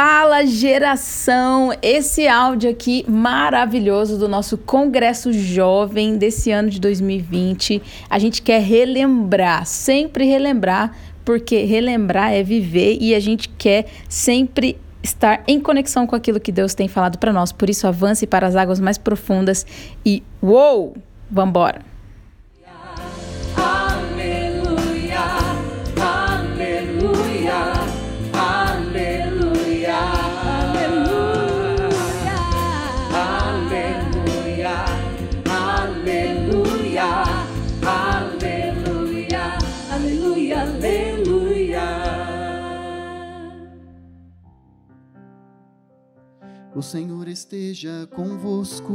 Fala geração! Esse áudio aqui maravilhoso do nosso Congresso Jovem desse ano de 2020. A gente quer relembrar, sempre relembrar, porque relembrar é viver e a gente quer sempre estar em conexão com aquilo que Deus tem falado para nós. Por isso, avance para as águas mais profundas e uou! Vambora! O Senhor esteja convosco.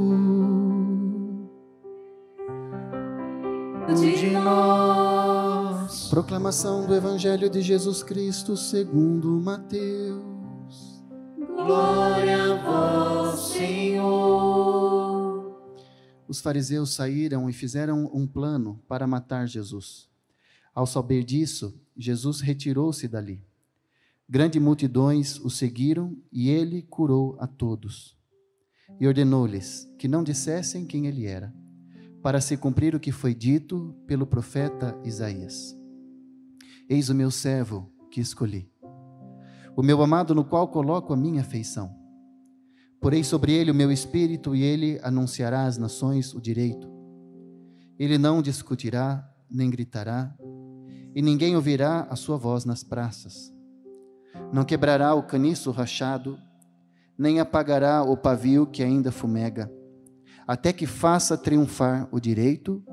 De nós. Proclamação do Evangelho de Jesus Cristo segundo Mateus. Glória a vós, Senhor. Os fariseus saíram e fizeram um plano para matar Jesus. Ao saber disso, Jesus retirou-se dali. Grande multidões o seguiram e ele curou a todos. E ordenou-lhes que não dissessem quem ele era, para se cumprir o que foi dito pelo profeta Isaías. Eis o meu servo que escolhi, o meu amado no qual coloco a minha afeição. Porei sobre ele o meu espírito e ele anunciará às nações o direito. Ele não discutirá, nem gritará, e ninguém ouvirá a sua voz nas praças não quebrará o caniço rachado, nem apagará o pavio que ainda fumega, até que faça triunfar o direito,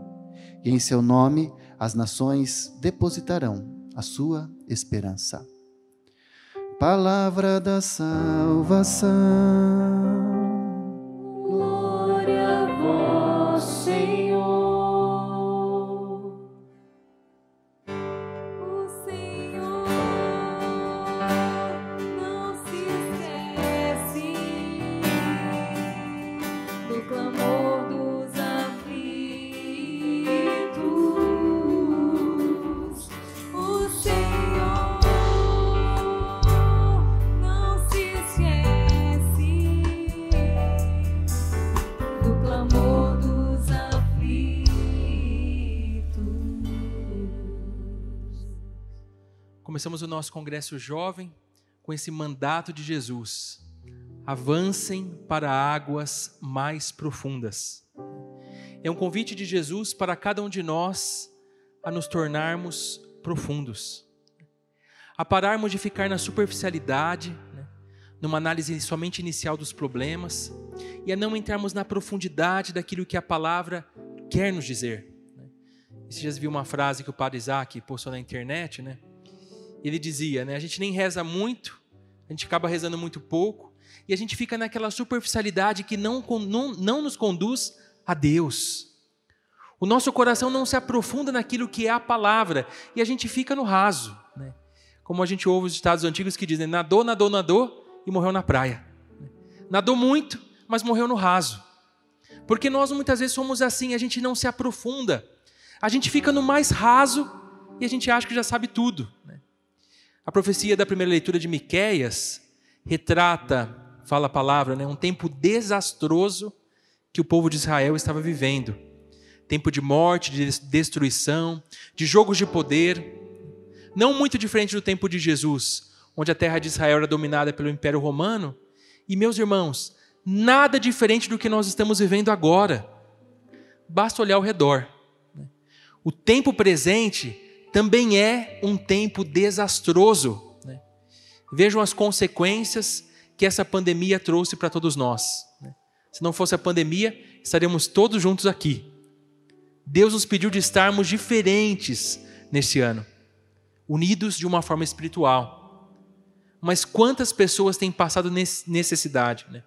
e em seu nome as nações depositarão a sua esperança. Palavra da salvação. Começamos o nosso congresso jovem com esse mandato de Jesus: avancem para águas mais profundas. É um convite de Jesus para cada um de nós a nos tornarmos profundos, a pararmos de ficar na superficialidade, né, numa análise somente inicial dos problemas, e a não entrarmos na profundidade daquilo que a palavra quer nos dizer. Né. Esses dias vi uma frase que o padre Isaac postou na internet, né? Ele dizia, né? A gente nem reza muito, a gente acaba rezando muito pouco, e a gente fica naquela superficialidade que não, não, não nos conduz a Deus. O nosso coração não se aprofunda naquilo que é a palavra, e a gente fica no raso. Né? Como a gente ouve os estados antigos que dizem: nadou, nadou, nadou e morreu na praia. Nadou muito, mas morreu no raso. Porque nós muitas vezes somos assim, a gente não se aprofunda. A gente fica no mais raso e a gente acha que já sabe tudo. Né? A profecia da primeira leitura de Miqueias retrata, fala a palavra, né, um tempo desastroso que o povo de Israel estava vivendo. Tempo de morte, de destruição, de jogos de poder. Não muito diferente do tempo de Jesus, onde a terra de Israel era dominada pelo Império Romano. E, meus irmãos, nada diferente do que nós estamos vivendo agora. Basta olhar ao redor. Né. O tempo presente também é um tempo desastroso. Né? Vejam as consequências que essa pandemia trouxe para todos nós. Né? Se não fosse a pandemia, estaríamos todos juntos aqui. Deus nos pediu de estarmos diferentes neste ano, unidos de uma forma espiritual. Mas quantas pessoas têm passado necessidade? Né?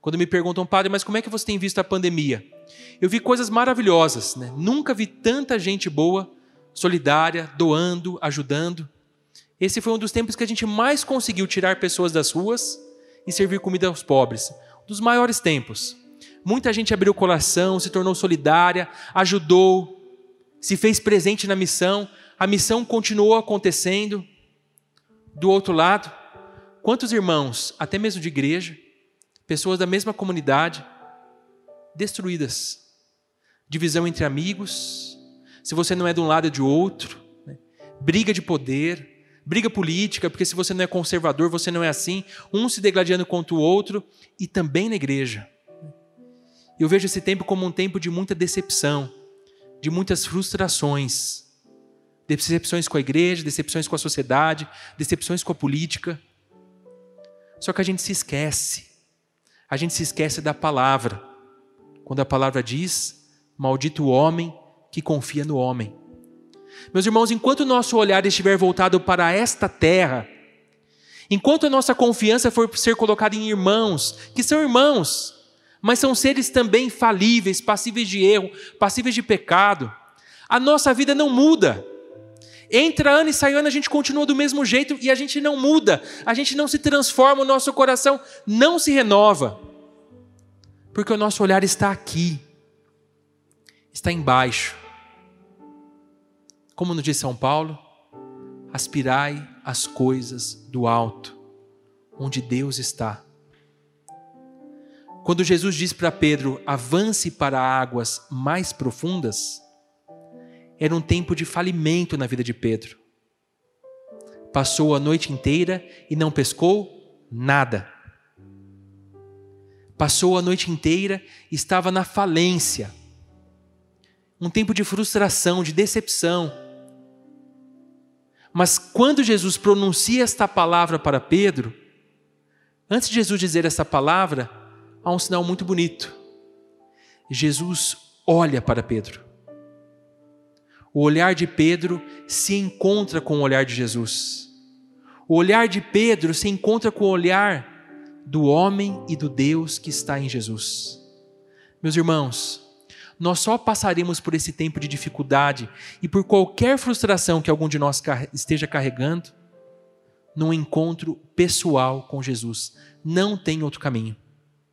Quando me perguntam, padre, mas como é que você tem visto a pandemia? Eu vi coisas maravilhosas, né? nunca vi tanta gente boa solidária, doando, ajudando. Esse foi um dos tempos que a gente mais conseguiu tirar pessoas das ruas e servir comida aos pobres. Dos maiores tempos. Muita gente abriu o coração, se tornou solidária, ajudou, se fez presente na missão. A missão continuou acontecendo. Do outro lado, quantos irmãos, até mesmo de igreja, pessoas da mesma comunidade, destruídas. Divisão entre amigos, se você não é de um lado é de outro, né? briga de poder, briga política, porque se você não é conservador, você não é assim, um se degladiando contra o outro, e também na igreja. Eu vejo esse tempo como um tempo de muita decepção, de muitas frustrações. Decepções com a igreja, decepções com a sociedade, decepções com a política. Só que a gente se esquece. A gente se esquece da palavra. Quando a palavra diz: Maldito o homem que confia no homem. Meus irmãos, enquanto o nosso olhar estiver voltado para esta terra, enquanto a nossa confiança for ser colocada em irmãos, que são irmãos, mas são seres também falíveis, passíveis de erro, passíveis de pecado, a nossa vida não muda. Entra ano e sai ano, a gente continua do mesmo jeito e a gente não muda, a gente não se transforma, o nosso coração não se renova, porque o nosso olhar está aqui, está embaixo. Como nos diz São Paulo, aspirai as coisas do alto, onde Deus está. Quando Jesus diz para Pedro, avance para águas mais profundas, era um tempo de falimento na vida de Pedro. Passou a noite inteira e não pescou nada. Passou a noite inteira e estava na falência. Um tempo de frustração, de decepção mas quando Jesus pronuncia esta palavra para Pedro, antes de Jesus dizer essa palavra, há um sinal muito bonito. Jesus olha para Pedro. O olhar de Pedro se encontra com o olhar de Jesus. O olhar de Pedro se encontra com o olhar do homem e do Deus que está em Jesus. Meus irmãos, nós só passaremos por esse tempo de dificuldade e por qualquer frustração que algum de nós esteja carregando num encontro pessoal com Jesus. Não tem outro caminho.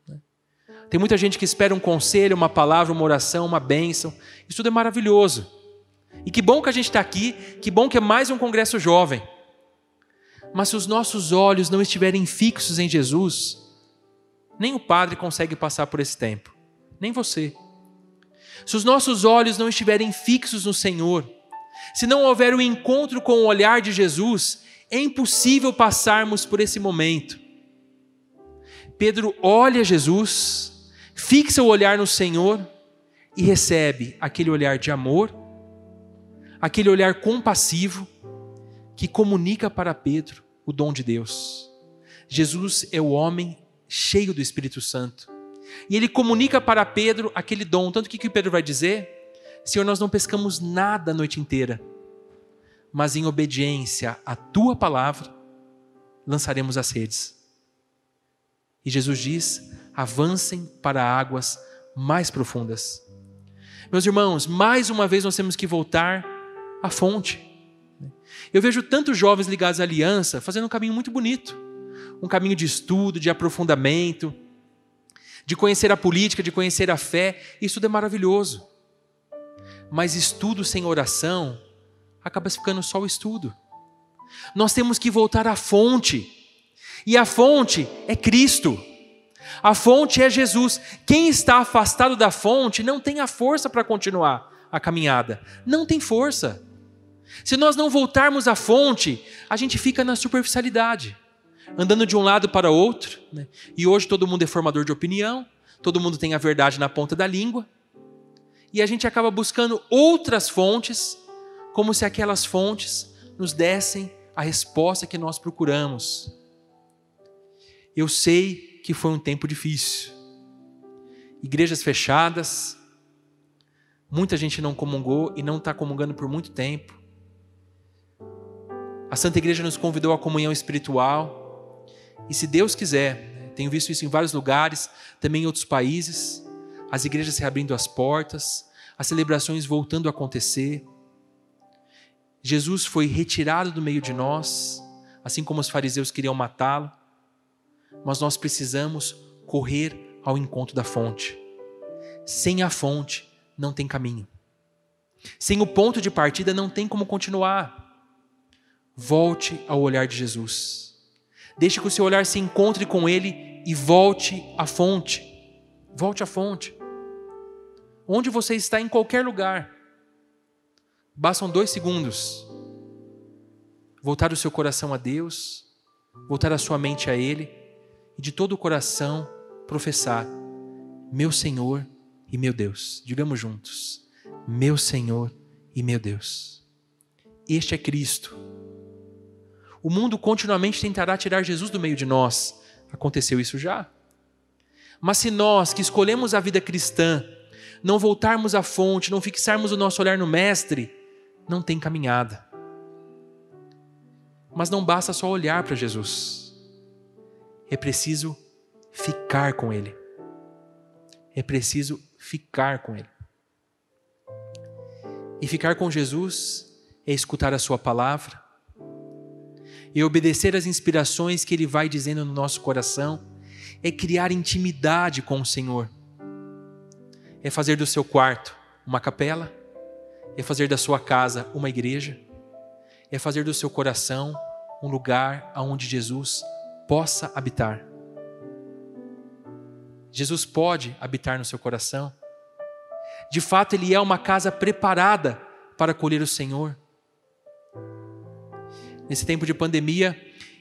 Né? Tem muita gente que espera um conselho, uma palavra, uma oração, uma bênção. Isso tudo é maravilhoso. E que bom que a gente está aqui, que bom que é mais um congresso jovem. Mas se os nossos olhos não estiverem fixos em Jesus, nem o padre consegue passar por esse tempo, nem você. Se os nossos olhos não estiverem fixos no Senhor, se não houver o um encontro com o olhar de Jesus, é impossível passarmos por esse momento. Pedro olha Jesus, fixa o olhar no Senhor e recebe aquele olhar de amor, aquele olhar compassivo que comunica para Pedro o dom de Deus. Jesus é o homem cheio do Espírito Santo. E ele comunica para Pedro aquele dom. Tanto que o que Pedro vai dizer? Senhor, nós não pescamos nada a noite inteira, mas em obediência à tua palavra, lançaremos as redes. E Jesus diz: avancem para águas mais profundas. Meus irmãos, mais uma vez nós temos que voltar à fonte. Eu vejo tantos jovens ligados à aliança fazendo um caminho muito bonito, um caminho de estudo, de aprofundamento, de conhecer a política, de conhecer a fé, isso tudo é maravilhoso. Mas estudo sem oração acaba ficando só o estudo. Nós temos que voltar à fonte. E a fonte é Cristo. A fonte é Jesus. Quem está afastado da fonte não tem a força para continuar a caminhada. Não tem força. Se nós não voltarmos à fonte, a gente fica na superficialidade andando de um lado para outro. Né? E hoje todo mundo é formador de opinião, todo mundo tem a verdade na ponta da língua. E a gente acaba buscando outras fontes, como se aquelas fontes nos dessem a resposta que nós procuramos. Eu sei que foi um tempo difícil. Igrejas fechadas, muita gente não comungou e não está comungando por muito tempo. A Santa Igreja nos convidou à comunhão espiritual. E se Deus quiser, tenho visto isso em vários lugares, também em outros países, as igrejas reabrindo as portas, as celebrações voltando a acontecer. Jesus foi retirado do meio de nós, assim como os fariseus queriam matá-lo, mas nós precisamos correr ao encontro da fonte. Sem a fonte não tem caminho. Sem o ponto de partida não tem como continuar. Volte ao olhar de Jesus. Deixe que o seu olhar se encontre com Ele e volte à fonte. Volte à fonte. Onde você está, em qualquer lugar. Bastam dois segundos. Voltar o seu coração a Deus, voltar a sua mente a Ele e de todo o coração professar: Meu Senhor e meu Deus. Digamos juntos: Meu Senhor e meu Deus. Este é Cristo o mundo continuamente tentará tirar Jesus do meio de nós. Aconteceu isso já. Mas se nós que escolhemos a vida cristã, não voltarmos à fonte, não fixarmos o nosso olhar no Mestre, não tem caminhada. Mas não basta só olhar para Jesus, é preciso ficar com Ele. É preciso ficar com Ele. E ficar com Jesus é escutar a Sua palavra, e obedecer às inspirações que Ele vai dizendo no nosso coração, é criar intimidade com o Senhor. É fazer do seu quarto uma capela, é fazer da sua casa uma igreja, é fazer do seu coração um lugar aonde Jesus possa habitar. Jesus pode habitar no seu coração. De fato, ele é uma casa preparada para acolher o Senhor. Nesse tempo de pandemia,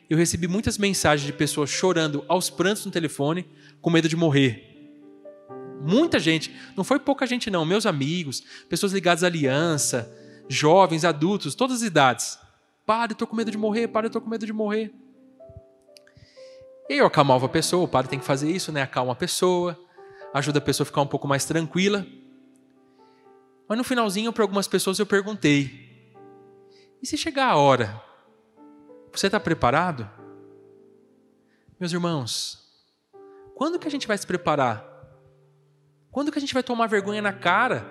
eu recebi muitas mensagens de pessoas chorando aos prantos no telefone, com medo de morrer. Muita gente, não foi pouca gente não, meus amigos, pessoas ligadas à aliança, jovens, adultos, todas as idades. Para, eu tô com medo de morrer, para, eu tô com medo de morrer. E eu acalmava a pessoa, o padre tem que fazer isso, né? Acalma a pessoa, ajuda a pessoa a ficar um pouco mais tranquila. Mas no finalzinho, para algumas pessoas eu perguntei: e se chegar a hora você está preparado? Meus irmãos, quando que a gente vai se preparar? Quando que a gente vai tomar vergonha na cara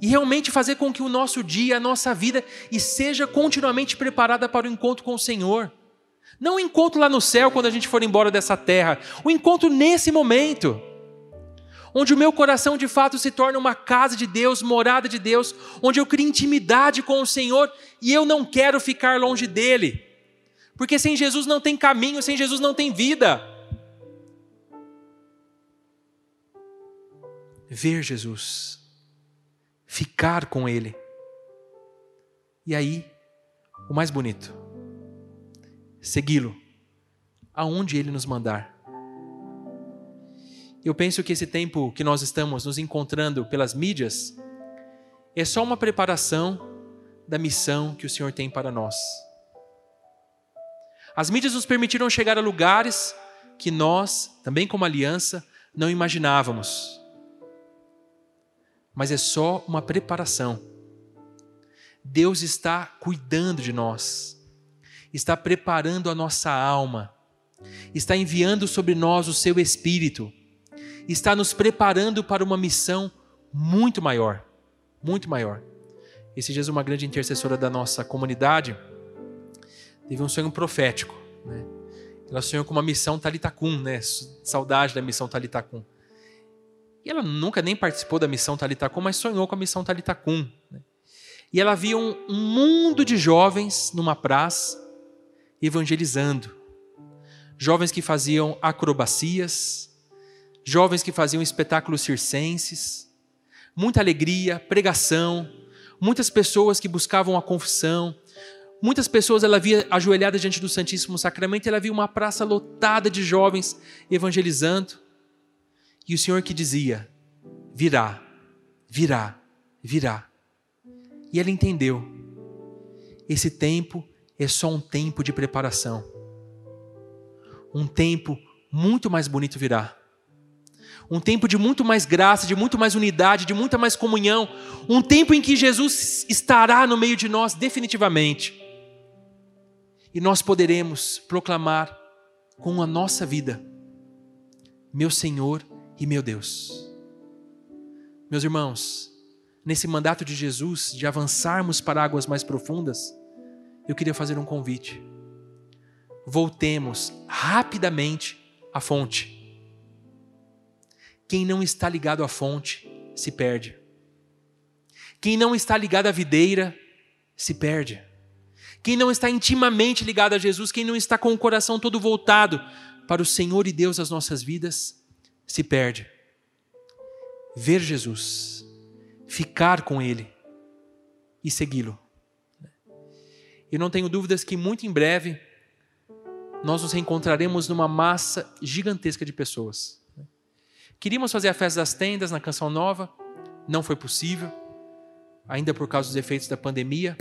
e realmente fazer com que o nosso dia, a nossa vida, e seja continuamente preparada para o encontro com o Senhor? Não o encontro lá no céu quando a gente for embora dessa terra, o encontro nesse momento onde o meu coração de fato se torna uma casa de Deus, morada de Deus, onde eu crio intimidade com o Senhor e eu não quero ficar longe dele. Porque sem Jesus não tem caminho, sem Jesus não tem vida. Ver Jesus, ficar com Ele. E aí, o mais bonito, segui-lo, aonde Ele nos mandar. Eu penso que esse tempo que nós estamos nos encontrando pelas mídias é só uma preparação da missão que o Senhor tem para nós. As mídias nos permitiram chegar a lugares que nós, também como aliança, não imaginávamos. Mas é só uma preparação. Deus está cuidando de nós, está preparando a nossa alma, está enviando sobre nós o seu Espírito, está nos preparando para uma missão muito maior muito maior. Esses dias, uma grande intercessora da nossa comunidade teve um sonho profético. Né? Ela sonhou com uma missão Talitacum, né? Saudade da missão Talitacum. E ela nunca nem participou da missão Talitacum, mas sonhou com a missão Talitacum. Né? E ela via um, um mundo de jovens numa praça evangelizando. Jovens que faziam acrobacias, jovens que faziam espetáculos circenses, muita alegria, pregação, muitas pessoas que buscavam a confissão, Muitas pessoas ela via ajoelhadas diante do Santíssimo Sacramento, ela via uma praça lotada de jovens evangelizando. E o Senhor que dizia: virá, virá, virá. E ela entendeu. Esse tempo é só um tempo de preparação. Um tempo muito mais bonito virá. Um tempo de muito mais graça, de muito mais unidade, de muita mais comunhão. Um tempo em que Jesus estará no meio de nós definitivamente e nós poderemos proclamar com a nossa vida: Meu Senhor e meu Deus. Meus irmãos, nesse mandato de Jesus de avançarmos para águas mais profundas, eu queria fazer um convite. Voltemos rapidamente à fonte. Quem não está ligado à fonte se perde. Quem não está ligado à videira se perde. Quem não está intimamente ligado a Jesus, quem não está com o coração todo voltado para o Senhor e Deus das nossas vidas, se perde. Ver Jesus, ficar com Ele e segui-lo. Eu não tenho dúvidas que muito em breve nós nos reencontraremos numa massa gigantesca de pessoas. Queríamos fazer a festa das tendas na Canção Nova, não foi possível, ainda por causa dos efeitos da pandemia.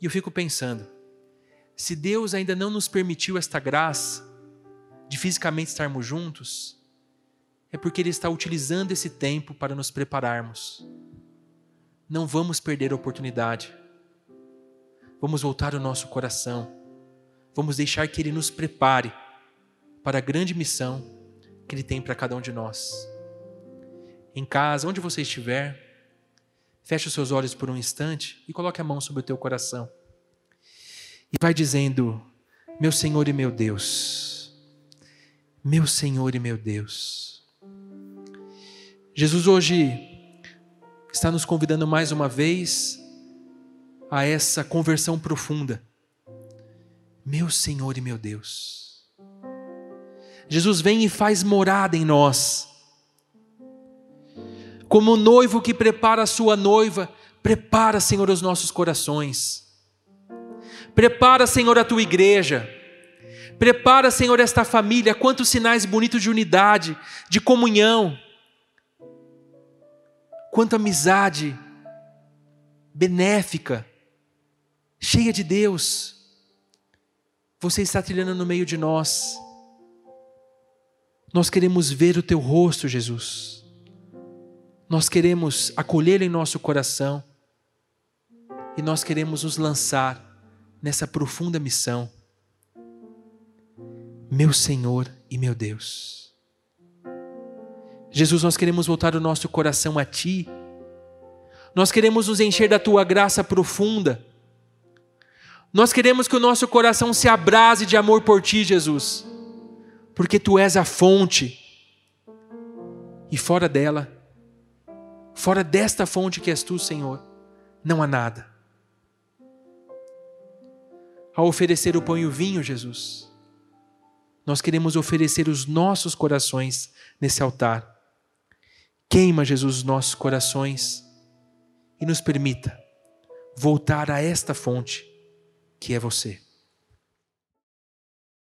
E eu fico pensando, se Deus ainda não nos permitiu esta graça de fisicamente estarmos juntos, é porque Ele está utilizando esse tempo para nos prepararmos. Não vamos perder a oportunidade. Vamos voltar o nosso coração. Vamos deixar que Ele nos prepare para a grande missão que Ele tem para cada um de nós. Em casa, onde você estiver, feche os seus olhos por um instante e coloque a mão sobre o teu coração. E vai dizendo: Meu Senhor e meu Deus, meu Senhor e meu Deus. Jesus hoje está nos convidando mais uma vez a essa conversão profunda. Meu Senhor e meu Deus. Jesus vem e faz morada em nós. Como o noivo que prepara a sua noiva, prepara, Senhor, os nossos corações. Prepara, Senhor, a tua igreja. Prepara, Senhor, esta família. Quantos sinais bonitos de unidade, de comunhão. Quanta amizade benéfica, cheia de Deus. Você está trilhando no meio de nós. Nós queremos ver o teu rosto, Jesus. Nós queremos acolher em nosso coração. E nós queremos nos lançar nessa profunda missão. Meu Senhor e meu Deus. Jesus, nós queremos voltar o nosso coração a Ti. Nós queremos nos encher da Tua graça profunda. Nós queremos que o nosso coração se abrase de amor por Ti, Jesus, porque Tu és a fonte. E fora dela, fora desta fonte que és Tu, Senhor, não há nada. Ao oferecer o pão e o vinho, Jesus, nós queremos oferecer os nossos corações nesse altar. Queima, Jesus, os nossos corações e nos permita voltar a esta fonte que é você.